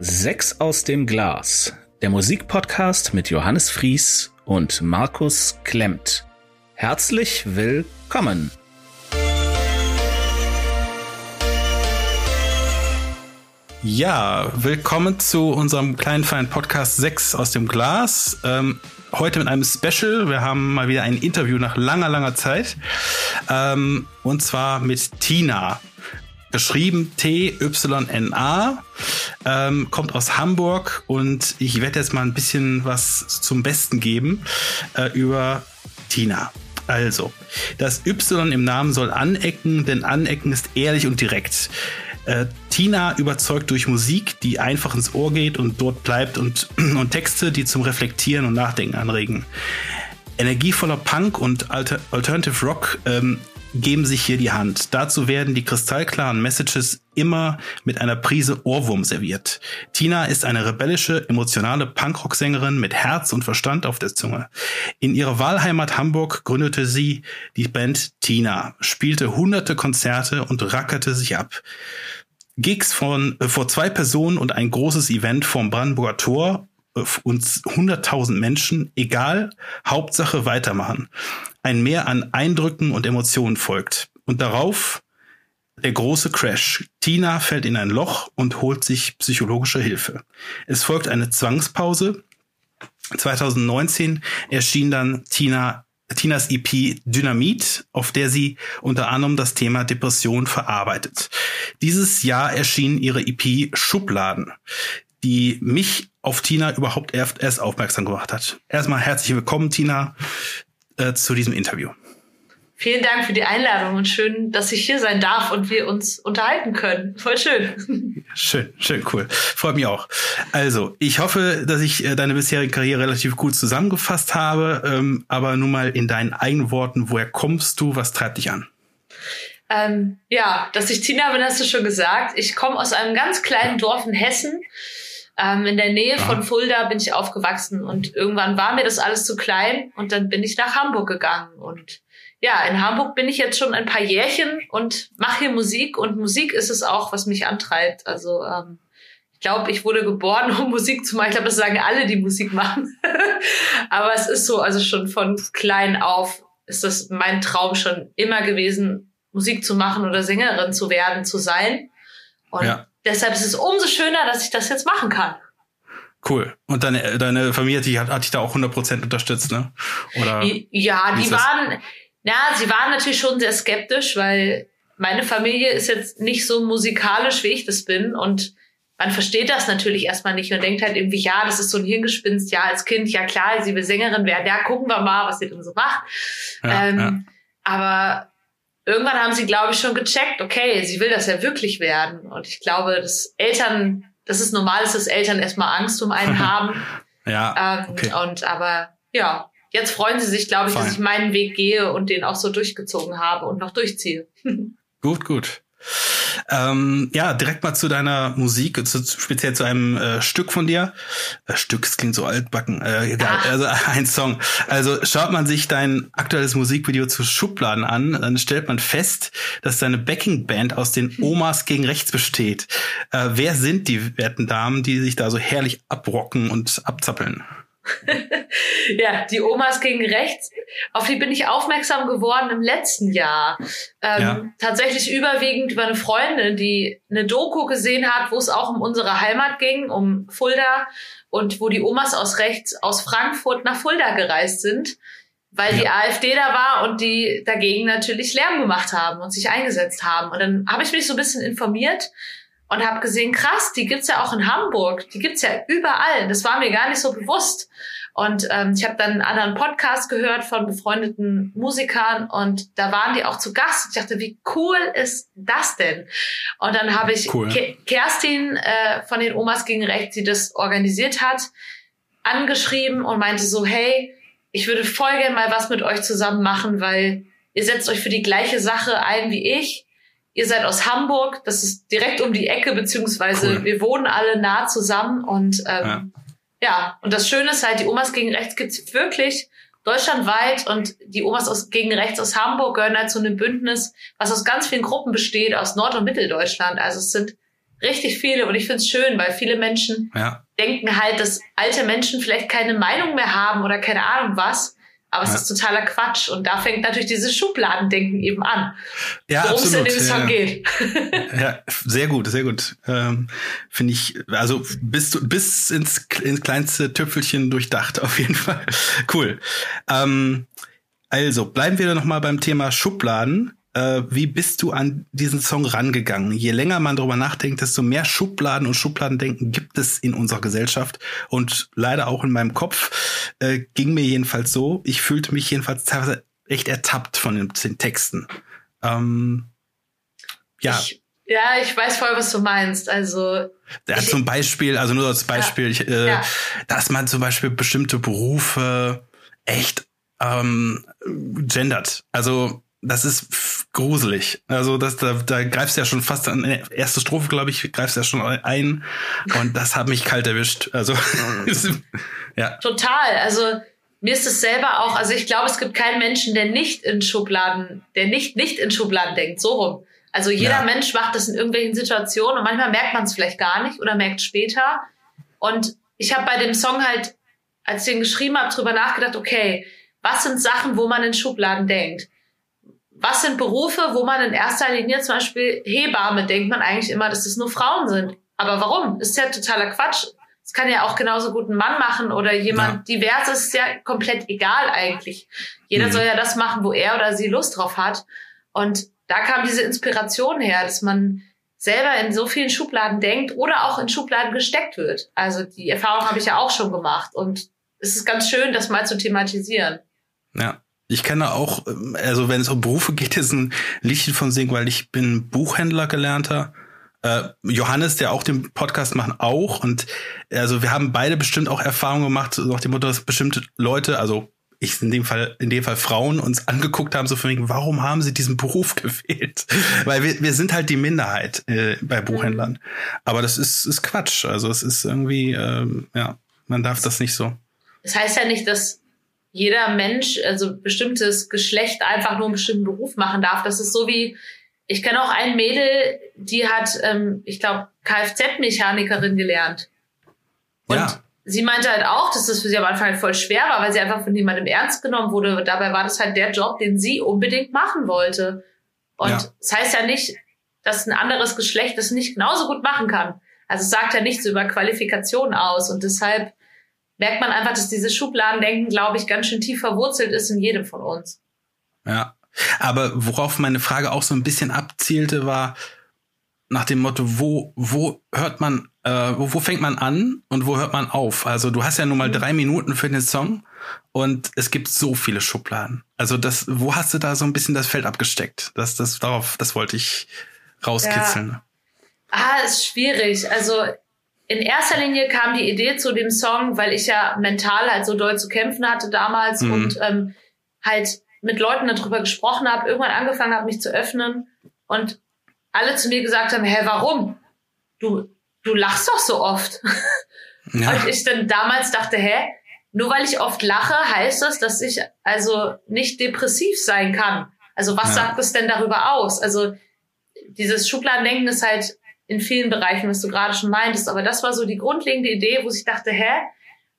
Sechs aus dem Glas, der Musikpodcast mit Johannes Fries und Markus Klemmt. Herzlich willkommen. Ja, willkommen zu unserem kleinen feinen Podcast 6 aus dem Glas. Ähm, heute mit einem Special. Wir haben mal wieder ein Interview nach langer, langer Zeit. Ähm, und zwar mit Tina. Geschrieben T-Y-N-A. Ähm, kommt aus Hamburg und ich werde jetzt mal ein bisschen was zum Besten geben äh, über Tina. Also, das Y im Namen soll anecken, denn anecken ist ehrlich und direkt. Äh, Tina überzeugt durch Musik, die einfach ins Ohr geht und dort bleibt und, und Texte, die zum Reflektieren und Nachdenken anregen. Energievoller Punk und Alter Alternative Rock ähm, geben sich hier die Hand. Dazu werden die kristallklaren Messages immer mit einer Prise Ohrwurm serviert. Tina ist eine rebellische, emotionale Punkrock-Sängerin mit Herz und Verstand auf der Zunge. In ihrer Wahlheimat Hamburg gründete sie die Band Tina, spielte hunderte Konzerte und rackerte sich ab. Gigs von, äh, vor zwei Personen und ein großes Event vom Brandenburger Tor äh, uns 100.000 Menschen, egal, Hauptsache weitermachen. Ein Mehr an Eindrücken und Emotionen folgt. Und darauf der große Crash. Tina fällt in ein Loch und holt sich psychologische Hilfe. Es folgt eine Zwangspause. 2019 erschien dann Tina Tinas EP Dynamit, auf der sie unter anderem das Thema Depression verarbeitet. Dieses Jahr erschien ihre EP Schubladen, die mich auf Tina überhaupt erst aufmerksam gemacht hat. Erstmal herzlich willkommen, Tina, äh, zu diesem Interview. Vielen Dank für die Einladung und schön, dass ich hier sein darf und wir uns unterhalten können. Voll schön. Schön, schön, cool. Freut mich auch. Also, ich hoffe, dass ich äh, deine bisherige Karriere relativ gut zusammengefasst habe, ähm, aber nun mal in deinen eigenen Worten, woher kommst du, was treibt dich an? Ähm, ja, dass ich Tina bin, hast du schon gesagt. Ich komme aus einem ganz kleinen Dorf in Hessen. Ähm, in der Nähe von Fulda bin ich aufgewachsen und irgendwann war mir das alles zu klein und dann bin ich nach Hamburg gegangen und ja, in Hamburg bin ich jetzt schon ein paar Jährchen und mache hier Musik und Musik ist es auch, was mich antreibt. Also ähm, ich glaube, ich wurde geboren, um Musik zu machen. Ich glaube, das sagen alle, die Musik machen. Aber es ist so, also schon von klein auf ist das mein Traum schon immer gewesen, Musik zu machen oder Sängerin zu werden, zu sein. Und ja. Deshalb ist es umso schöner, dass ich das jetzt machen kann. Cool. Und deine, deine Familie die hat, hat dich da auch 100% unterstützt, ne? Oder ja, die waren, ja, sie waren natürlich schon sehr skeptisch, weil meine Familie ist jetzt nicht so musikalisch, wie ich das bin. Und man versteht das natürlich erstmal nicht und denkt halt irgendwie, ja, das ist so ein Hirngespinst, ja, als Kind, ja klar, sie will Sängerin werden, ja, gucken wir mal, was sie denn so macht. Ja, ähm, ja. Aber irgendwann haben sie, glaube ich, schon gecheckt, okay, sie will das ja wirklich werden. Und ich glaube, dass Eltern, das ist normal, dass Eltern erstmal Angst um einen haben. ja. Ähm, okay. Und aber ja, jetzt freuen sie sich, glaube ich, Fein. dass ich meinen Weg gehe und den auch so durchgezogen habe und noch durchziehe. gut, gut. Ähm, ja, direkt mal zu deiner Musik, zu, speziell zu einem äh, Stück von dir. Äh, Stück, es klingt so altbacken. Äh, egal, ah. also ein Song. Also schaut man sich dein aktuelles Musikvideo zu Schubladen an, dann stellt man fest, dass deine Backing-Band aus den Omas gegen rechts besteht. Äh, wer sind die werten Damen, die sich da so herrlich abrocken und abzappeln? ja, die Omas gegen rechts. Auf die bin ich aufmerksam geworden im letzten Jahr. Ähm, ja. Tatsächlich überwiegend über eine Freundin, die eine Doku gesehen hat, wo es auch um unsere Heimat ging, um Fulda und wo die Omas aus rechts aus Frankfurt nach Fulda gereist sind, weil ja. die AfD da war und die dagegen natürlich Lärm gemacht haben und sich eingesetzt haben. Und dann habe ich mich so ein bisschen informiert und habe gesehen, krass, die gibt's ja auch in Hamburg, die gibt's ja überall. Das war mir gar nicht so bewusst. Und ähm, ich habe dann einen anderen Podcast gehört von befreundeten Musikern und da waren die auch zu Gast. Ich dachte, wie cool ist das denn? Und dann habe ich cool. Kerstin äh, von den Omas gegen Rechts, die das organisiert hat, angeschrieben und meinte so, hey, ich würde voll gern mal was mit euch zusammen machen, weil ihr setzt euch für die gleiche Sache ein wie ich Ihr seid aus Hamburg, das ist direkt um die Ecke, beziehungsweise cool. wir wohnen alle nah zusammen und ähm, ja. ja, und das Schöne ist halt, die Omas gegen Rechts gibt's wirklich deutschlandweit und die Omas aus, gegen Rechts aus Hamburg gehören halt zu einem Bündnis, was aus ganz vielen Gruppen besteht, aus Nord- und Mitteldeutschland. Also es sind Richtig viele. Und ich finde es schön, weil viele Menschen ja. denken halt, dass alte Menschen vielleicht keine Meinung mehr haben oder keine Ahnung was. Aber ja. es ist totaler Quatsch. Und da fängt natürlich dieses Schubladendenken eben an. Ja, worum es in dem Song ja. geht. ja, sehr gut, sehr gut. Ähm, Finde ich, also bis, bis ins, ins kleinste Tüpfelchen durchdacht, auf jeden Fall. Cool. Ähm, also, bleiben wir noch mal beim Thema Schubladen äh, wie bist du an diesen Song rangegangen? Je länger man darüber nachdenkt, desto mehr Schubladen und Schubladendenken gibt es in unserer Gesellschaft und leider auch in meinem Kopf äh, ging mir jedenfalls so. Ich fühlte mich jedenfalls teilweise echt ertappt von den, den Texten. Ähm, ja. Ich, ja, ich weiß voll, was du meinst. Also ja, ich, zum Beispiel, also nur als Beispiel, ja, ich, äh, ja. dass man zum Beispiel bestimmte Berufe echt ähm, gendert. Also das ist gruselig. Also das, da, da greifst du ja schon fast an erste Strophe, glaube ich, greifst du ja schon ein. Und das hat mich kalt erwischt. Also ja. Total. Also mir ist es selber auch, also ich glaube, es gibt keinen Menschen, der nicht in Schubladen, der nicht nicht in Schubladen denkt, so rum. Also jeder ja. Mensch macht das in irgendwelchen Situationen und manchmal merkt man es vielleicht gar nicht oder merkt später. Und ich habe bei dem Song halt, als ich den geschrieben habe, drüber nachgedacht, okay, was sind Sachen, wo man in Schubladen denkt? Was sind Berufe, wo man in erster Linie zum Beispiel Hebamme denkt man eigentlich immer, dass es nur Frauen sind. Aber warum? Ist ja totaler Quatsch. Das kann ja auch genauso gut ein Mann machen oder jemand ja. diverses, ist ja komplett egal eigentlich. Jeder mhm. soll ja das machen, wo er oder sie Lust drauf hat. Und da kam diese Inspiration her, dass man selber in so vielen Schubladen denkt oder auch in Schubladen gesteckt wird. Also die Erfahrung habe ich ja auch schon gemacht und es ist ganz schön, das mal zu thematisieren. Ja. Ich kenne auch, also wenn es um Berufe geht, ist ein Liedchen von singen, weil ich bin Buchhändler gelernter. Äh, Johannes, der auch den Podcast macht, auch. Und also wir haben beide bestimmt auch Erfahrungen gemacht, nach dem Motto, dass bestimmte Leute, also ich in dem Fall, in dem Fall Frauen uns angeguckt haben, so von wegen, warum haben sie diesen Beruf gewählt? Weil wir, wir sind halt die Minderheit äh, bei Buchhändlern. Aber das ist, ist Quatsch. Also es ist irgendwie, ähm, ja, man darf das nicht so. Das heißt ja nicht, dass jeder Mensch, also bestimmtes Geschlecht einfach nur einen bestimmten Beruf machen darf. Das ist so wie, ich kenne auch ein Mädel, die hat, ähm, ich glaube, Kfz-Mechanikerin gelernt. Und ja. sie meinte halt auch, dass das für sie am Anfang halt voll schwer war, weil sie einfach von niemandem ernst genommen wurde. Und dabei war das halt der Job, den sie unbedingt machen wollte. Und ja. das heißt ja nicht, dass ein anderes Geschlecht das nicht genauso gut machen kann. Also es sagt ja nichts über Qualifikationen aus. Und deshalb merkt man einfach, dass dieses Schubladendenken, glaube ich, ganz schön tief verwurzelt ist in jedem von uns. Ja. Aber worauf meine Frage auch so ein bisschen abzielte, war nach dem Motto, wo, wo hört man, äh, wo, wo fängt man an und wo hört man auf? Also du hast ja nun mal mhm. drei Minuten für den Song und es gibt so viele Schubladen. Also das, wo hast du da so ein bisschen das Feld abgesteckt? Das, das, darauf, das wollte ich rauskitzeln. Ja. Ah, ist schwierig. Also in erster Linie kam die Idee zu dem Song, weil ich ja mental halt so doll zu kämpfen hatte damals mhm. und ähm, halt mit Leuten darüber gesprochen habe, irgendwann angefangen habe, mich zu öffnen und alle zu mir gesagt haben, hä, warum? Du, du lachst doch so oft. Ja. Und ich dann damals dachte, hä, nur weil ich oft lache, heißt das, dass ich also nicht depressiv sein kann. Also was ja. sagt es denn darüber aus? Also dieses Schubladendenken ist halt in vielen Bereichen, was du gerade schon meintest. Aber das war so die grundlegende Idee, wo ich dachte, hä,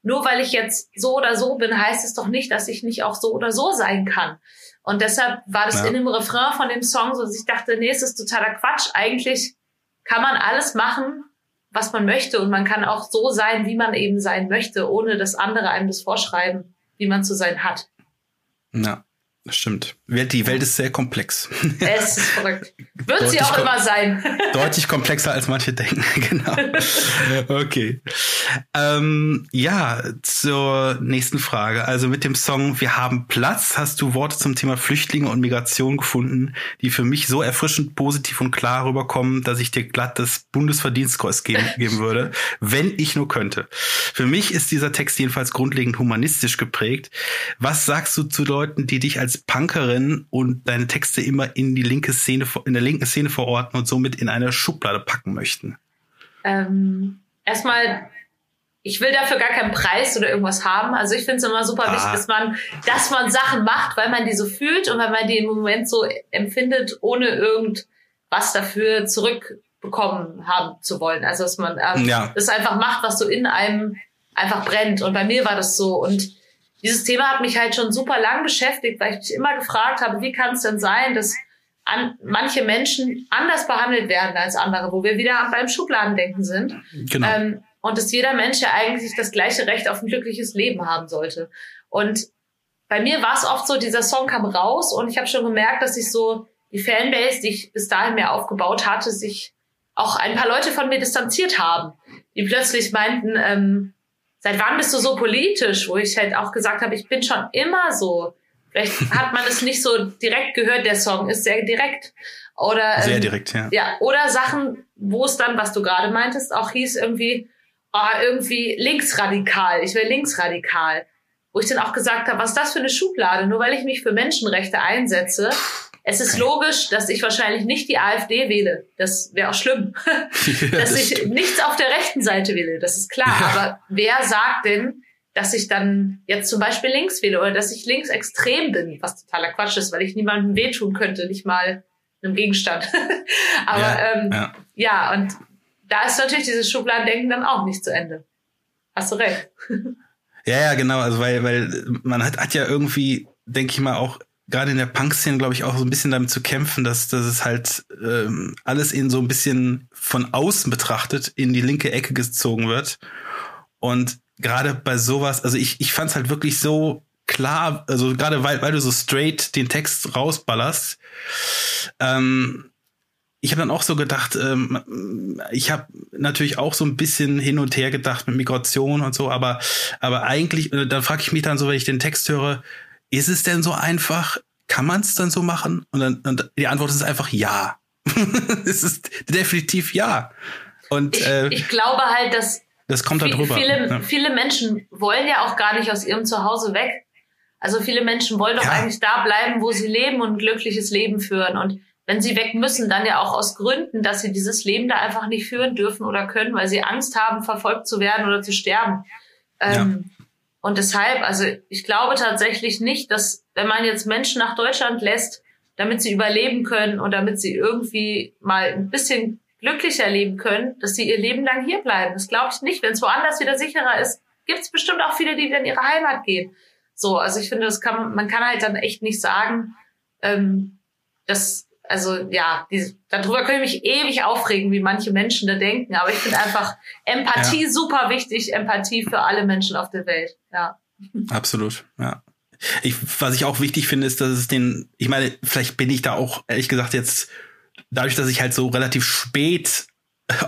nur weil ich jetzt so oder so bin, heißt es doch nicht, dass ich nicht auch so oder so sein kann. Und deshalb war das ja. in dem Refrain von dem Song so, dass ich dachte, nee, es ist totaler Quatsch. Eigentlich kann man alles machen, was man möchte. Und man kann auch so sein, wie man eben sein möchte, ohne dass andere einem das vorschreiben, wie man zu sein hat. Ja. Das stimmt. Die Welt ist sehr komplex. Es ist verrückt. Wird sie auch immer sein. deutlich komplexer als manche denken, genau. Okay. Ähm, ja, zur nächsten Frage. Also mit dem Song Wir haben Platz hast du Worte zum Thema Flüchtlinge und Migration gefunden, die für mich so erfrischend positiv und klar rüberkommen, dass ich dir glatt das Bundesverdienstkreuz geben, geben würde, wenn ich nur könnte. Für mich ist dieser Text jedenfalls grundlegend humanistisch geprägt. Was sagst du zu Leuten, die dich als Punkerin und deine Texte immer in die linke Szene, in der linken Szene verorten und somit in eine Schublade packen möchten? Ähm, erstmal, ich will dafür gar keinen Preis oder irgendwas haben. Also ich finde es immer super ah. wichtig, dass man, dass man Sachen macht, weil man die so fühlt und weil man die im Moment so empfindet, ohne irgendwas dafür zurück bekommen haben zu wollen. Also dass man ähm, Ja. das einfach macht, was so in einem einfach brennt. Und bei mir war das so. Und dieses Thema hat mich halt schon super lang beschäftigt, weil ich mich immer gefragt habe, wie kann es denn sein, dass an, manche Menschen anders behandelt werden als andere, wo wir wieder beim Schubladendenken sind. Genau. Ähm, und dass jeder Mensch ja eigentlich das gleiche Recht auf ein glückliches Leben haben sollte. Und bei mir war es oft so, dieser Song kam raus und ich habe schon gemerkt, dass sich so die Fanbase, die ich bis dahin mir aufgebaut hatte, sich auch ein paar Leute von mir distanziert haben, die plötzlich meinten, ähm, seit wann bist du so politisch? Wo ich halt auch gesagt habe, ich bin schon immer so. Vielleicht hat man es nicht so direkt gehört, der Song ist sehr direkt. Oder, Sehr ähm, direkt, ja. ja, oder Sachen, wo es dann, was du gerade meintest, auch hieß irgendwie, oh, irgendwie linksradikal, ich will linksradikal. Wo ich dann auch gesagt habe, was ist das für eine Schublade? Nur weil ich mich für Menschenrechte einsetze, es ist Okay. logisch, dass ich wahrscheinlich nicht die AfD wähle. Das wäre auch schlimm. dass Das ich stimmt. nichts auf der rechten Seite wähle, das ist klar. Ja. Aber wer sagt denn, dass ich dann jetzt zum Beispiel links wähle oder dass ich linksextrem bin, was totaler Quatsch ist, weil ich niemandem wehtun könnte, nicht mal einem Gegenstand. Aber Ja, ähm, ja. ja, und da ist natürlich dieses Schubladendenken dann auch nicht zu Ende. Hast du recht. Ja, ja, genau. Also weil, weil man hat, hat ja irgendwie, denke ich mal, auch gerade in der Punk-Szene, glaube ich, auch so ein bisschen damit zu kämpfen, dass, dass es halt ähm, alles in so ein bisschen von außen betrachtet in die linke Ecke gezogen wird. Und gerade bei sowas, also ich, ich fand es halt wirklich so klar, also gerade weil, weil du so straight den Text rausballerst, ähm, ich habe dann auch so gedacht, ähm, ich habe natürlich auch so ein bisschen hin und her gedacht mit Migration und so, aber, aber eigentlich, dann frage ich mich dann so, wenn ich den Text höre, ist es denn so einfach? Kann man es dann so machen? Und dann und die Antwort ist einfach ja. es ist definitiv ja. Und Ich, äh, ich glaube halt, dass das kommt da drüber. Viele, ja. viele Menschen wollen ja auch gar nicht aus ihrem Zuhause weg. Also viele Menschen wollen doch Ja. eigentlich da bleiben, wo sie leben und ein glückliches Leben führen. Und wenn sie weg müssen, dann ja auch aus Gründen, dass sie dieses Leben da einfach nicht führen dürfen oder können, weil sie Angst haben, verfolgt zu werden oder zu sterben. Ähm, Und deshalb, also ich glaube tatsächlich nicht, dass wenn man jetzt Menschen nach Deutschland lässt, damit sie überleben können und damit sie irgendwie mal ein bisschen glücklicher leben können, dass sie ihr Leben lang hier bleiben. Das glaube ich nicht. Wenn es woanders wieder sicherer ist, gibt es bestimmt auch viele, die wieder in ihre Heimat gehen. So, also ich finde, das kann man, kann halt dann echt nicht sagen, ähm, dass, also ja, die, darüber kann ich mich ewig aufregen, wie manche Menschen da denken. Aber ich finde einfach Empathie super wichtig, Empathie für alle Menschen auf der Welt. Ja. Absolut, ja. Ich, was ich auch wichtig finde, ist, dass es den, ich meine, vielleicht bin ich da auch, ehrlich gesagt, jetzt, dadurch, dass ich halt so relativ spät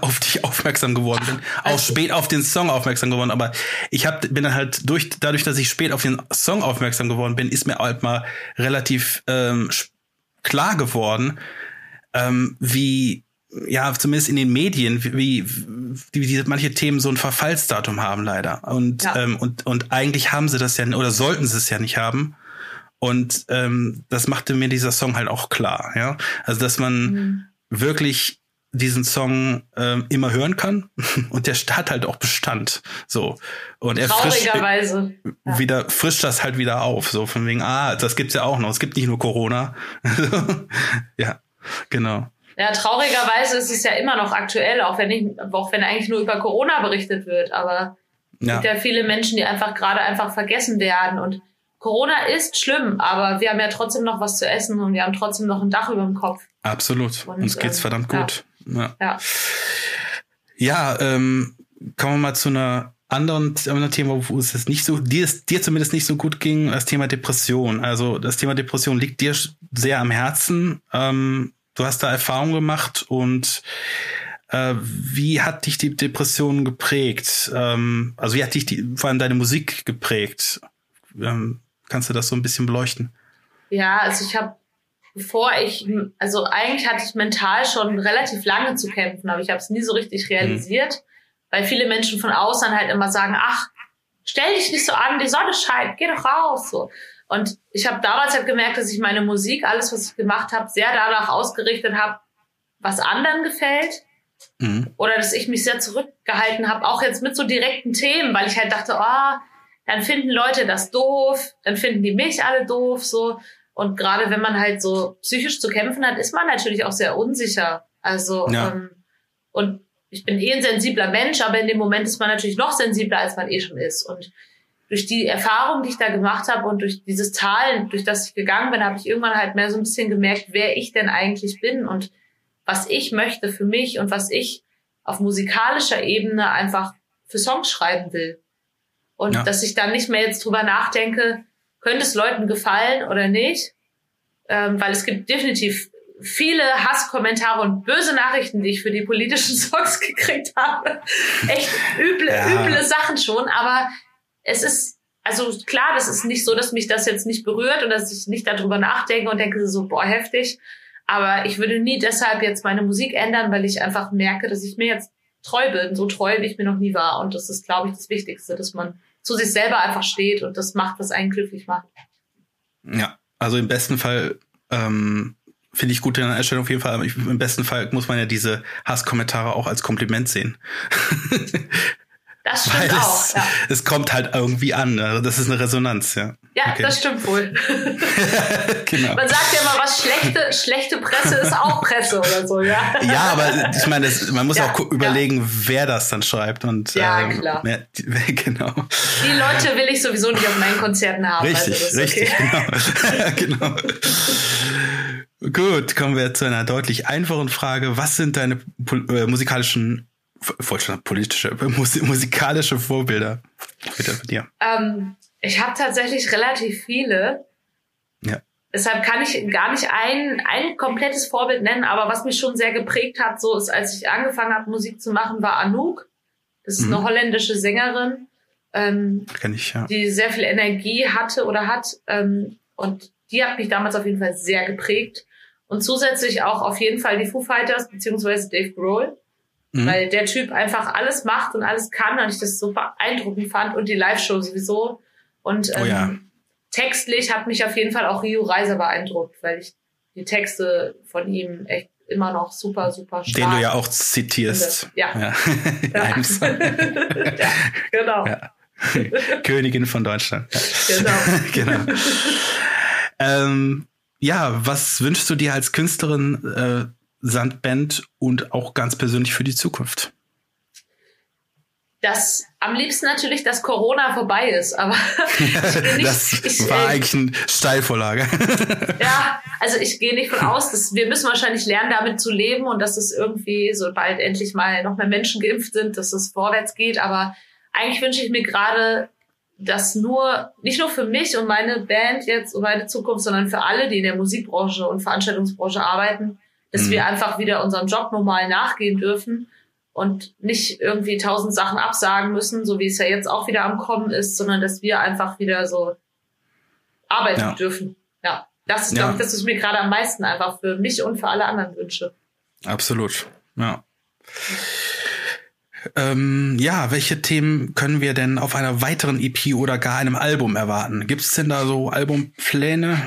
auf dich aufmerksam geworden bin, auch Also- spät auf den Song aufmerksam geworden, aber ich hab, bin dann halt durch, dadurch, dass ich spät auf den Song aufmerksam geworden bin, ist mir halt mal relativ ähm, sch- klar geworden, ähm, wie ja, zumindest in den Medien, wie, wie, wie diese, manche Themen so ein Verfallsdatum haben leider. Und, Ja. ähm, und, und eigentlich haben sie das ja, oder sollten sie es ja nicht haben. Und ähm, das machte mir dieser Song halt auch klar, ja. Also dass man Mhm. wirklich diesen Song ähm, immer hören kann und der hat halt auch Bestand. So. Und er frischt Traurigerweise. Ja. wieder frischt das halt wieder auf. So von wegen, ah, das gibt's ja auch noch. Es gibt nicht nur Corona. ja, genau. Ja, traurigerweise ist es ja immer noch aktuell, auch wenn, ich, auch wenn eigentlich nur über Corona berichtet wird. Aber es Ja. gibt ja viele Menschen, die einfach gerade einfach vergessen werden. Und Corona ist schlimm, aber wir haben ja trotzdem noch was zu essen und wir haben trotzdem noch ein Dach über dem Kopf. Absolut. Und, Uns geht's ähm, verdammt gut. Ja, Ja. ja ähm, kommen wir mal zu einer anderen, anderen Thema, wo es jetzt nicht so, dir, es- dir zumindest nicht so gut ging, das Thema Depression. Also das Thema Depression liegt dir sehr am Herzen. Ähm, du hast da Erfahrungen gemacht und äh, wie hat dich die Depression geprägt? Ähm, also wie hat dich die, vor allem deine Musik geprägt? Ähm, kannst du das so ein bisschen beleuchten? Ja, also ich habe, bevor ich, also eigentlich hatte ich mental schon relativ lange zu kämpfen, aber ich habe es nie so richtig realisiert, weil viele Menschen von außen halt immer sagen, ach, stell dich nicht so an, die Sonne scheint, geh doch raus. So. Und ich habe damals halt gemerkt, dass ich meine Musik, alles, was ich gemacht habe, sehr danach ausgerichtet habe, was anderen gefällt. Mhm. Oder dass ich mich sehr zurückgehalten habe, auch jetzt mit so direkten Themen, weil ich halt dachte, oh, dann finden Leute das doof, dann finden die mich alle doof, so. Und gerade wenn man halt so psychisch zu kämpfen hat, ist man natürlich auch sehr unsicher. Also Ja. ähm, Und ich bin eh ein sensibler Mensch, aber in dem Moment ist man natürlich noch sensibler, als man eh schon ist. Und durch die Erfahrung, die ich da gemacht habe und durch dieses Tal, durch das ich gegangen bin, habe ich irgendwann halt mehr so ein bisschen gemerkt, wer ich denn eigentlich bin und was ich möchte für mich und was ich auf musikalischer Ebene einfach für Songs schreiben will. Und ja. dass ich dann nicht mehr jetzt drüber nachdenke, könnte es Leuten gefallen oder nicht, ähm, weil es gibt definitiv viele Hasskommentare und böse Nachrichten, die ich für die politischen Songs gekriegt habe. Echt üble, ja. üble Sachen schon, aber es ist, also klar, das ist nicht so, dass mich das jetzt nicht berührt und dass ich nicht darüber nachdenke und denke so, boah, heftig. Aber ich würde nie deshalb jetzt meine Musik ändern, weil ich einfach merke, dass ich mir jetzt treu bin, so treu, wie ich mir noch nie war. Und das ist, glaube ich, das Wichtigste, dass man zu sich selber einfach steht und das macht, was einen glücklich macht. Ja, also im besten Fall ähm, finde ich gut in der Einstellung auf jeden Fall. Aber im besten Fall muss man ja diese Hasskommentare auch als Kompliment sehen. Das stimmt Weil auch. Es, ja. es kommt halt irgendwie an. Also das ist eine Resonanz, ja. Ja, okay. das stimmt wohl. genau. Man sagt ja immer, was schlechte, schlechte Presse ist auch Presse oder so, ja. Ja, aber ich meine, das, man muss ja, auch überlegen, ja. wer das dann schreibt. Und, ja, ähm, klar. Mehr, genau. Die Leute will ich sowieso nicht auf meinen Konzerten haben. Also richtig, also richtig, okay. genau. genau. Gut, kommen wir zu einer deutlich einfachen Frage. Was sind deine äh, musikalischen schon politische, musikalische Vorbilder. Bitte mit dir. Ähm, ich habe tatsächlich relativ viele. Ja. Deshalb kann ich gar nicht ein, ein komplettes Vorbild nennen, aber was mich schon sehr geprägt hat, so ist, als ich angefangen habe, Musik zu machen, war Anouk. Das ist mhm. eine holländische Sängerin, ähm, Kenn ich, ja. die sehr viel Energie hatte oder hat. Ähm, und die hat mich damals auf jeden Fall sehr geprägt. Und zusätzlich auch auf jeden Fall die Foo Fighters beziehungsweise Dave Grohl. Mhm. Weil der Typ einfach alles macht und alles kann und ich das so beeindruckend fand und die Live-Show sowieso. Und ähm, oh ja. textlich hat mich auf jeden Fall auch Rio Reiser beeindruckt, weil ich die Texte von ihm echt immer noch super, super stark. Den du ja auch zitierst. Ja. Ja. ja. ja. genau. Königin von Deutschland. Genau. genau. ähm, ja, was wünschst du dir als Künstlerin äh, Sandband und auch ganz persönlich für die Zukunft? Das am liebsten natürlich, dass Corona vorbei ist, aber nicht, das ich, war äh, eigentlich eine Steilvorlage. ja, also ich gehe nicht von aus, dass wir müssen wahrscheinlich lernen, damit zu leben und dass es irgendwie, sobald endlich mal noch mehr Menschen geimpft sind, dass es vorwärts geht. Aber eigentlich wünsche ich mir gerade, dass nur, nicht nur für mich und meine Band jetzt und meine Zukunft, sondern für alle, die in der Musikbranche und Veranstaltungsbranche arbeiten, dass mhm. wir einfach wieder unserem Job normal nachgehen dürfen und nicht irgendwie tausend Sachen absagen müssen, so wie es ja jetzt auch wieder am Kommen ist, sondern dass wir einfach wieder so arbeiten ja. dürfen. Ja, das ist, ja. glaube ich, das ist mir gerade am meisten einfach für mich und für alle anderen wünsche. Absolut, ja. Ähm, ja, welche Themen können wir denn auf einer weiteren EP oder gar einem Album erwarten? Gibt es denn da so Albumpläne?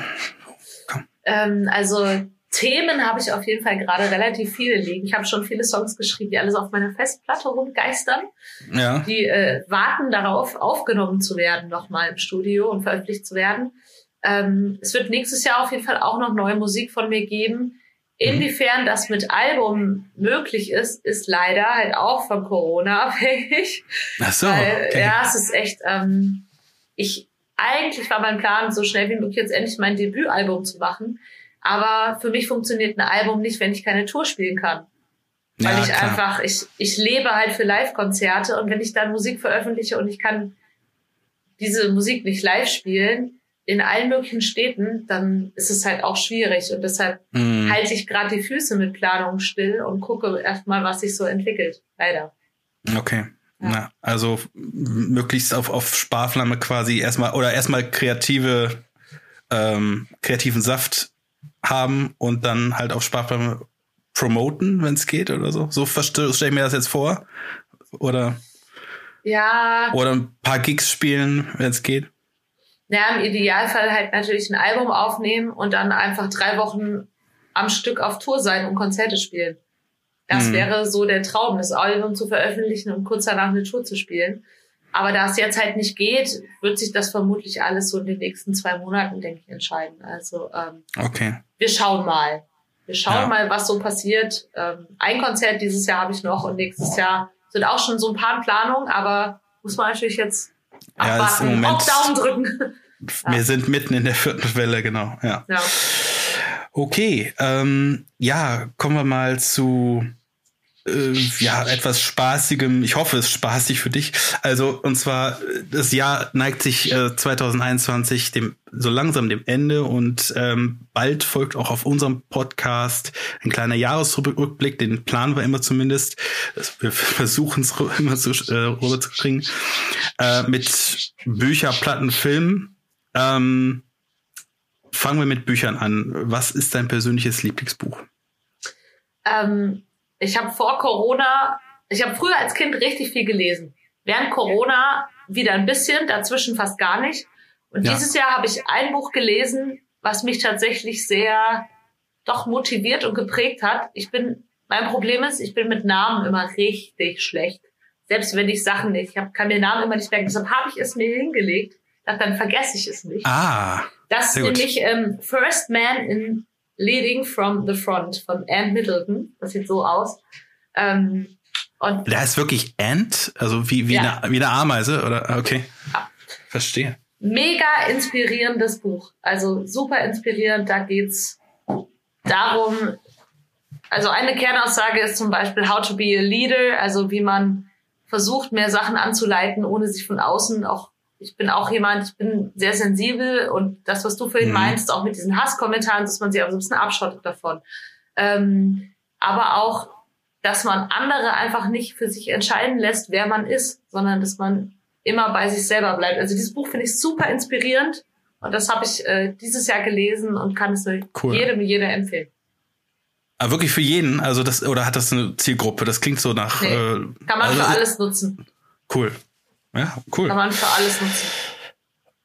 Ähm, also Themen habe ich auf jeden Fall gerade relativ viele liegen. Ich habe schon viele Songs geschrieben, die alles auf meiner Festplatte rumgeistern. Ja. Die äh, warten darauf, aufgenommen zu werden, nochmal im Studio und veröffentlicht zu werden. Ähm, es wird nächstes Jahr auf jeden Fall auch noch neue Musik von mir geben. Inwiefern das mit Album möglich ist, ist leider halt auch von Corona abhängig. Ach so. Weil, okay. Ja, es ist echt, ähm, ich, eigentlich war mein Plan, so schnell wie möglich jetzt endlich mein Debütalbum zu machen. Aber für mich funktioniert ein Album nicht, wenn ich keine Tour spielen kann. Weil ja, ich klar. einfach, ich, ich lebe halt für Live-Konzerte und wenn ich dann Musik veröffentliche und ich kann diese Musik nicht live spielen, in allen möglichen Städten, dann ist es halt auch schwierig. Und deshalb mm. halte ich gerade die Füße mit Planung still und gucke erstmal, was sich so entwickelt. Leider. Okay. Ja. Na, also möglichst auf, auf Sparflamme quasi erstmal oder erstmal kreative, ähm, kreativen Saft haben und dann halt auf Sparplan promoten, wenn es geht oder so. So stelle ich mir das jetzt vor. Oder ja. Oder ein paar Gigs spielen, wenn es geht. Ja, im Idealfall halt natürlich ein Album aufnehmen und dann einfach drei Wochen am Stück auf Tour sein und Konzerte spielen. Das mhm. wäre so der Traum, das Album zu veröffentlichen und kurz danach eine Tour zu spielen. Aber da es jetzt halt nicht geht, wird sich das vermutlich alles so in den nächsten zwei Monaten, denke ich, entscheiden. Also ähm, okay. wir schauen mal. wir schauen ja. mal, was so passiert. Ähm, ein Konzert dieses Jahr habe ich noch und nächstes Jahr sind auch schon so ein paar in Planung, aber muss man natürlich jetzt abwarten, ja, Moment, Daumen drücken. Wir ja. sind mitten in der vierten Welle, genau. Ja. ja. Okay, ähm, ja, kommen wir mal zu äh, ja, etwas Spaßigem. Ich hoffe, es ist spaßig für dich. Also, und zwar, das Jahr neigt sich äh, 2021 dem, so langsam dem Ende und ähm, bald folgt auch auf unserem Podcast ein kleiner Jahresrückblick, den planen wir immer zumindest. Wir versuchen es immer zu, äh, rüberzukriegen. Äh, mit Bücher, Platten, Filmen. Ähm, fangen wir mit Büchern an. Was ist dein persönliches Lieblingsbuch? Ähm ich habe vor Corona, ich habe früher als Kind richtig viel gelesen. Während Corona wieder ein bisschen, dazwischen fast gar nicht. Und ja. dieses Jahr habe ich ein Buch gelesen, was mich tatsächlich sehr doch motiviert und geprägt hat. Ich bin, mein Problem ist, ich bin mit Namen immer richtig schlecht. Selbst wenn ich Sachen nicht, ich hab, kann mir Namen immer nicht merken. Deshalb habe ich es mir hingelegt. Dachte, dann vergesse ich es nicht. Ah. Das ist nämlich ähm, First Man in Leading from the Front von Anne Middleton. Das sieht so aus. Ähm, und Der heißt wirklich Ant? Also wie, wie, ja. eine, wie eine Ameise? Oder okay. Ja. Verstehe. Mega inspirierendes Buch. Also super inspirierend. Da geht's darum, also eine Kernaussage ist zum Beispiel How to be a Leader, also wie man versucht, mehr Sachen anzuleiten, ohne sich von außen auch ich bin auch jemand, ich bin sehr sensibel und das, was du vorhin mhm. meinst, auch mit diesen Hasskommentaren, dass man sich auch so ein bisschen abschottet davon. Ähm, aber auch, dass man andere einfach nicht für sich entscheiden lässt, wer man ist, sondern dass man immer bei sich selber bleibt. Also dieses Buch finde ich super inspirierend und das habe ich äh, dieses Jahr gelesen und kann es cool. jedem, jeder empfehlen. Aber ah, wirklich für jeden? Also das, oder hat das eine Zielgruppe? Das klingt so nach. Nee, äh, kann man also, für alles nutzen. Cool. Ja, cool. Kann man für alles nutzen.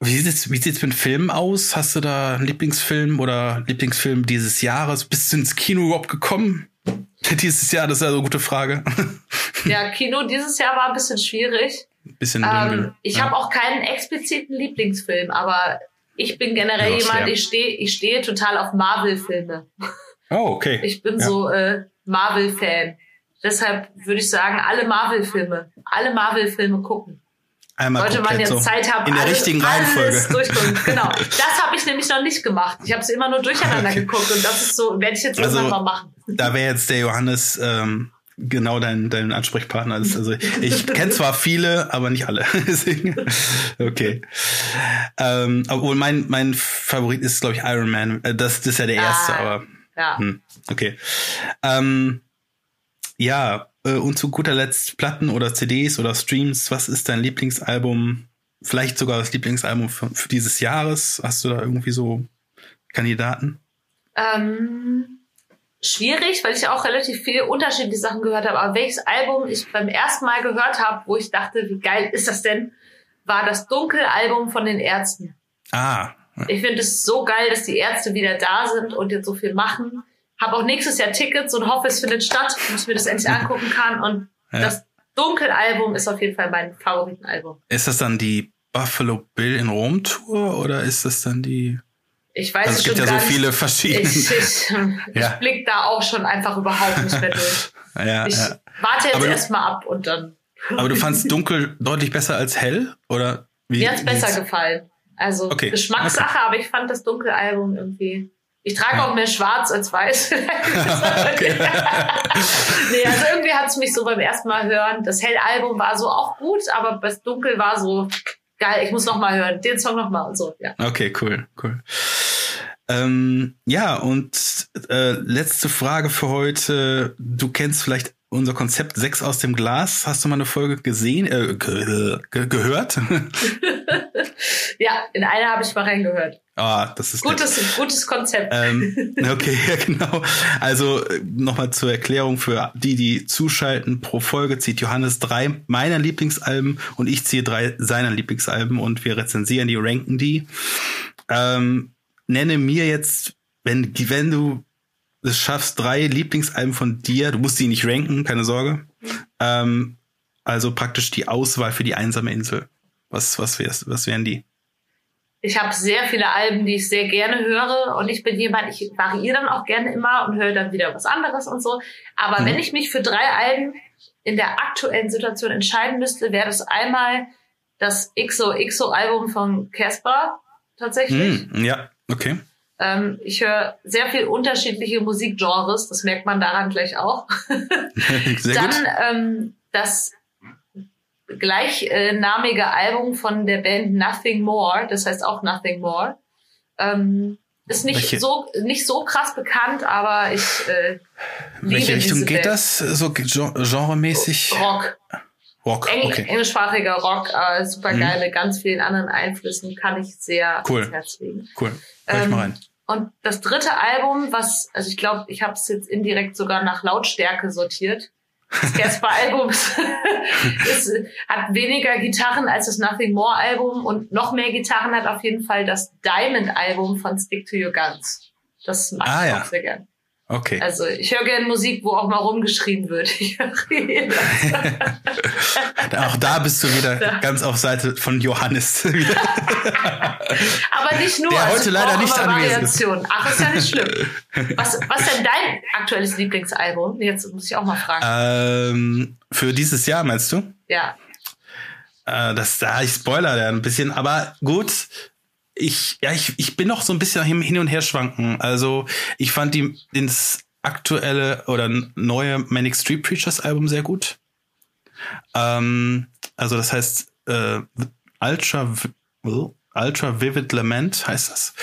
Wie sieht's, wie sieht's mit Filmen aus? Hast du da einen Lieblingsfilm oder Lieblingsfilm dieses Jahres? Bist du ins Kino überhaupt gekommen? Dieses Jahr, das ist ja so eine gute Frage. Ja, Kino dieses Jahr war ein bisschen schwierig. Ein bisschen ähm, Ich ja. habe auch keinen expliziten Lieblingsfilm, aber ich bin generell ja, jemand, ich stehe ich stehe total auf Marvel-Filme. Oh, okay. Ich bin ja. so äh, Marvel-Fan. Deshalb würde ich sagen, alle Marvel-Filme, alle Marvel-Filme gucken. Einmal Sollte man jetzt so Zeit haben, in der alles, richtigen Reihenfolge. Genau. Das habe ich nämlich noch nicht gemacht. Ich habe es immer nur durcheinander okay. geguckt und das ist so, werde ich jetzt also, irgendwann mal machen. Da wäre jetzt der Johannes ähm, genau dein, dein Ansprechpartner. Also ich kenne zwar viele, aber nicht alle. okay. Ähm, obwohl mein, mein Favorit ist, glaube ich, Iron Man. Äh, das, das ist ja der erste, ah, aber. Ja. Hm, okay. Ähm, ja, und zu guter Letzt Platten oder CDs oder Streams. Was ist dein Lieblingsalbum? Vielleicht sogar das Lieblingsalbum für, für dieses Jahres? Hast du da irgendwie so Kandidaten? Ähm, schwierig, weil ich auch relativ viele unterschiedliche Sachen gehört habe. Aber welches Album ich beim ersten Mal gehört habe, wo ich dachte, wie geil ist das denn, war das Dunkelalbum von den Ärzten. Ah. Ich finde es so geil, dass die Ärzte wieder da sind und jetzt so viel machen habe auch nächstes Jahr Tickets und hoffe, es findet statt, dass ich mir das endlich angucken kann. Und ja. das Dunkelalbum ist auf jeden Fall mein Favoritenalbum. Ist das dann die Buffalo Bill in Rom Tour oder ist das dann die? Ich weiß also es gibt ja so viele verschiedene. Ich, ich, ja. ich blick da auch schon einfach überhaupt nicht mehr durch. ja, ich ja. warte jetzt erstmal ab und dann. Aber du fandst dunkel deutlich besser als hell oder wie? Mir hat's besser gefallen. Also okay. Geschmackssache, okay. aber ich fand das Dunkelalbum irgendwie ich trage ja. auch mehr schwarz als weiß. nee, also irgendwie hat es mich so beim ersten Mal hören. Das Hell-Album war so auch gut, aber das Dunkel war so geil. Ich muss noch mal hören, den Song noch mal und so. Ja. Okay, cool, cool. Ähm, ja, und äh, letzte Frage für heute. Du kennst vielleicht unser Konzept Sechs aus dem Glas. Hast du mal eine Folge gesehen, äh, ge gehört? ja, in einer habe ich mal reingehört. Ah, das ist gutes, nett. gutes Konzept. Ähm, okay, ja, genau. Also nochmal zur Erklärung für die, die zuschalten. Pro Folge zieht Johannes drei meiner Lieblingsalben und ich ziehe drei seiner Lieblingsalben und wir rezensieren die, ranken die. Ähm, nenne mir jetzt, wenn, wenn du es schaffst, drei Lieblingsalben von dir, du musst sie nicht ranken, keine Sorge. Ähm, also praktisch die Auswahl für die einsame Insel. Was, was, wär's, was wären die? Ich habe sehr viele Alben, die ich sehr gerne höre und ich bin jemand, ich variiere dann auch gerne immer und höre dann wieder was anderes und so. Aber mhm. wenn ich mich für drei Alben in der aktuellen Situation entscheiden müsste, wäre das einmal das XOXO-Album von Casper tatsächlich. Mhm. Ja, okay. Ähm, ich höre sehr viel unterschiedliche Musikgenres, das merkt man daran gleich auch. sehr Dann gut. Ähm, das gleichnamige Album von der Band Nothing More, das heißt auch Nothing More. Ähm, ist nicht welche, so nicht so krass bekannt, aber ich äh, liebe Welche Richtung geht Band. das so genremäßig? Rock. Rock, Eng okay. Englischsprachiger Rock, äh, super geil, mhm. mit ganz vielen anderen Einflüssen, kann ich sehr cool. ans Herz legen. Cool, Hör ich Ähm, mal rein. Und das dritte Album, was, also ich glaube, ich habe es jetzt indirekt sogar nach Lautstärke sortiert. Das Casper-Album ist, ist, hat weniger Gitarren als das Nothing More-Album und noch mehr Gitarren hat auf jeden Fall das Diamond-Album von Stick to Your Guns. Das mag Ah, ich ja. auch sehr gern. Okay. Also ich höre gerne Musik, wo auch mal rumgeschrien wird. Ich höre Auch da bist du wieder Ja. ganz auf Seite von Johannes. Aber nicht nur. Der also heute leider nicht anwesend ist. Ach, ist ja nicht schlimm. Was, was ist denn dein aktuelles Lieblingsalbum? Jetzt muss ich auch mal fragen. ähm, für dieses Jahr meinst du? Ja. Äh, das da ich spoiler ja ein bisschen, aber gut. Ich ja ich, ich bin noch so ein bisschen hin, und her schwanken. Also ich fand die ins aktuelle oder neue Manic Street Preachers Album sehr gut. Ähm, also das heißt äh, Ultra Vi- Ultra Vivid Lament heißt das.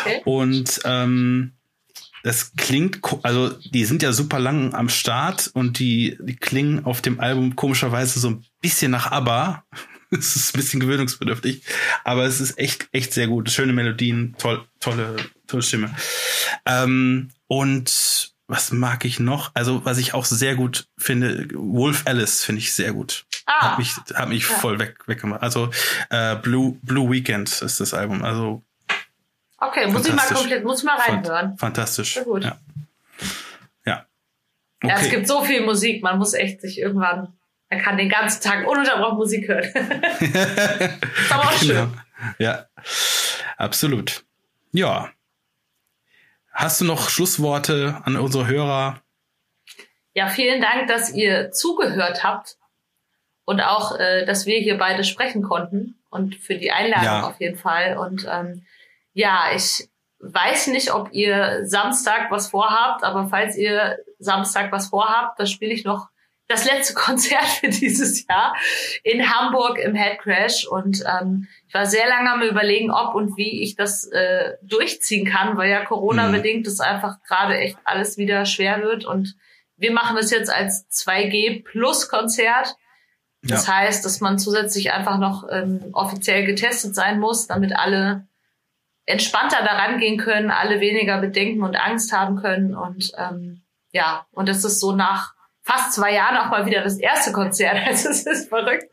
Okay. Und ähm, das klingt, also die sind ja super lang am Start und die, die klingen auf dem Album komischerweise so ein bisschen nach ABBA. Es ist ein bisschen gewöhnungsbedürftig, aber es ist echt, echt sehr gut. Schöne Melodien, toll, tolle, tolle Stimme. Ähm, und was mag ich noch? Also, was ich auch sehr gut finde, Wolf Alice finde ich sehr gut. Ah, Hat mich, hat mich Ja. voll weg, weggemacht. Also, äh, Blue, Blue Weekend ist das Album. Also, okay, muss ich mal komplett, muss ich mal reinhören. Fantastisch. Sehr gut. Ja. ja. Ja, es Okay. gibt so viel Musik, man muss echt sich irgendwann, man kann den ganzen Tag ununterbrochen Musik hören. ist aber auch schön. Genau. Ja, absolut. Ja. Hast du noch Schlussworte an unsere Hörer? Ja, vielen Dank, dass ihr zugehört habt und auch, äh, dass wir hier beide sprechen konnten und für die Einladung Ja. auf jeden Fall. Und ähm, ja, ich weiß nicht, ob ihr Samstag was vorhabt, aber falls ihr Samstag was vorhabt, dann spiele ich noch das letzte Konzert für dieses Jahr in Hamburg im Headcrash und ähm, ich war sehr lange am überlegen, ob und wie ich das äh, durchziehen kann, weil ja Corona bedingt es einfach gerade echt alles wieder schwer wird. Und wir machen das jetzt als 2G Plus Konzert. Das heißt, dass man zusätzlich einfach noch ähm, offiziell getestet sein muss, damit alle entspannter daran gehen können, alle weniger Bedenken und Angst haben können. Und ähm, ja, und das ist so nach fast zwei Jahren auch mal wieder das erste Konzert. Also es ist verrückt.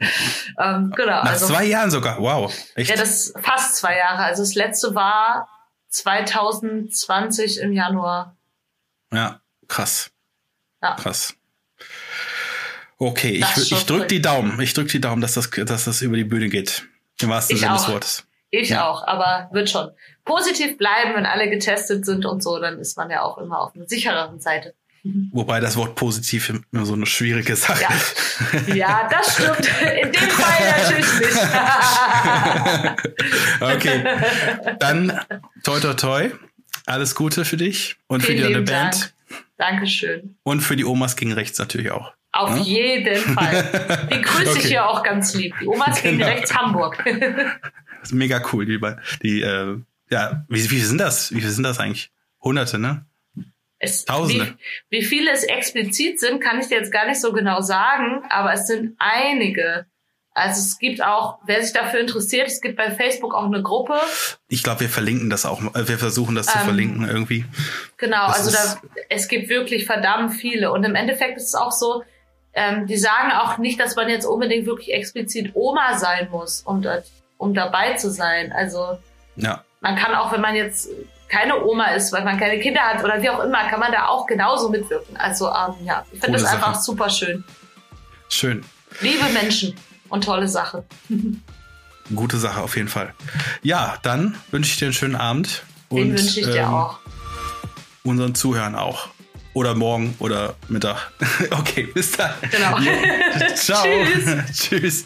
Ähm, genau. Nach also, zwei Jahren sogar. Wow. Echt? ja, das ist fast zwei Jahre. Also das letzte war 2020 im Januar. ja, krass. Ja. Krass. Okay, ich, Das ich schon drück cool. die Daumen. Ich drück die Daumen, dass das, dass das über die Bühne geht. Im wahrsten Ich Sinne des auch. Wortes. Ich Ja. auch, aber wird schon. Positiv bleiben, wenn alle getestet sind und so, dann ist man ja auch immer auf einer sichereren Seite. Wobei das Wort positiv immer so eine schwierige Sache Ja. ist. Ja, das stimmt. In dem Fall natürlich nicht. okay. Dann toi toi toi. Alles Gute für dich und für Vielen die lieben Band. Dank. Dankeschön. Und für die Omas gegen rechts natürlich auch. Auf Ja? jeden Fall. Die grüße ich Okay. hier auch ganz lieb. Die Omas gegen Genau. rechts Hamburg. Mega cool. Die, die äh, ja, wie, wie sind das? Wie viel sind das eigentlich? Hunderte, ne? Es, Tausende. Wie, wie viele es explizit sind, kann ich dir jetzt gar nicht so genau sagen, aber es sind einige. Also es gibt auch, wer sich dafür interessiert, es gibt bei Facebook auch eine Gruppe. Ich glaube, wir verlinken das auch. mal. Wir versuchen das zu Ähm, verlinken irgendwie. Genau, Das also da, es gibt wirklich verdammt viele. Und im Endeffekt ist es auch so, ähm, die sagen auch nicht, dass man jetzt unbedingt wirklich explizit Oma sein muss, um, da, um dabei zu sein. Also Ja, man kann auch, wenn man jetzt keine Oma ist, weil man keine Kinder hat oder wie auch immer, kann man da auch genauso mitwirken. Also ähm, ja, ich finde das einfach Sache. super schön. schön. Liebe Menschen und tolle Sache. Gute Sache auf jeden Fall. Ja, dann wünsche ich dir einen schönen Abend. Den wünsche ich dir ähm, auch. Unseren Zuhörern auch. Oder morgen oder Mittag. okay, bis dann. Genau. Ciao. Tschüss. Tschüss.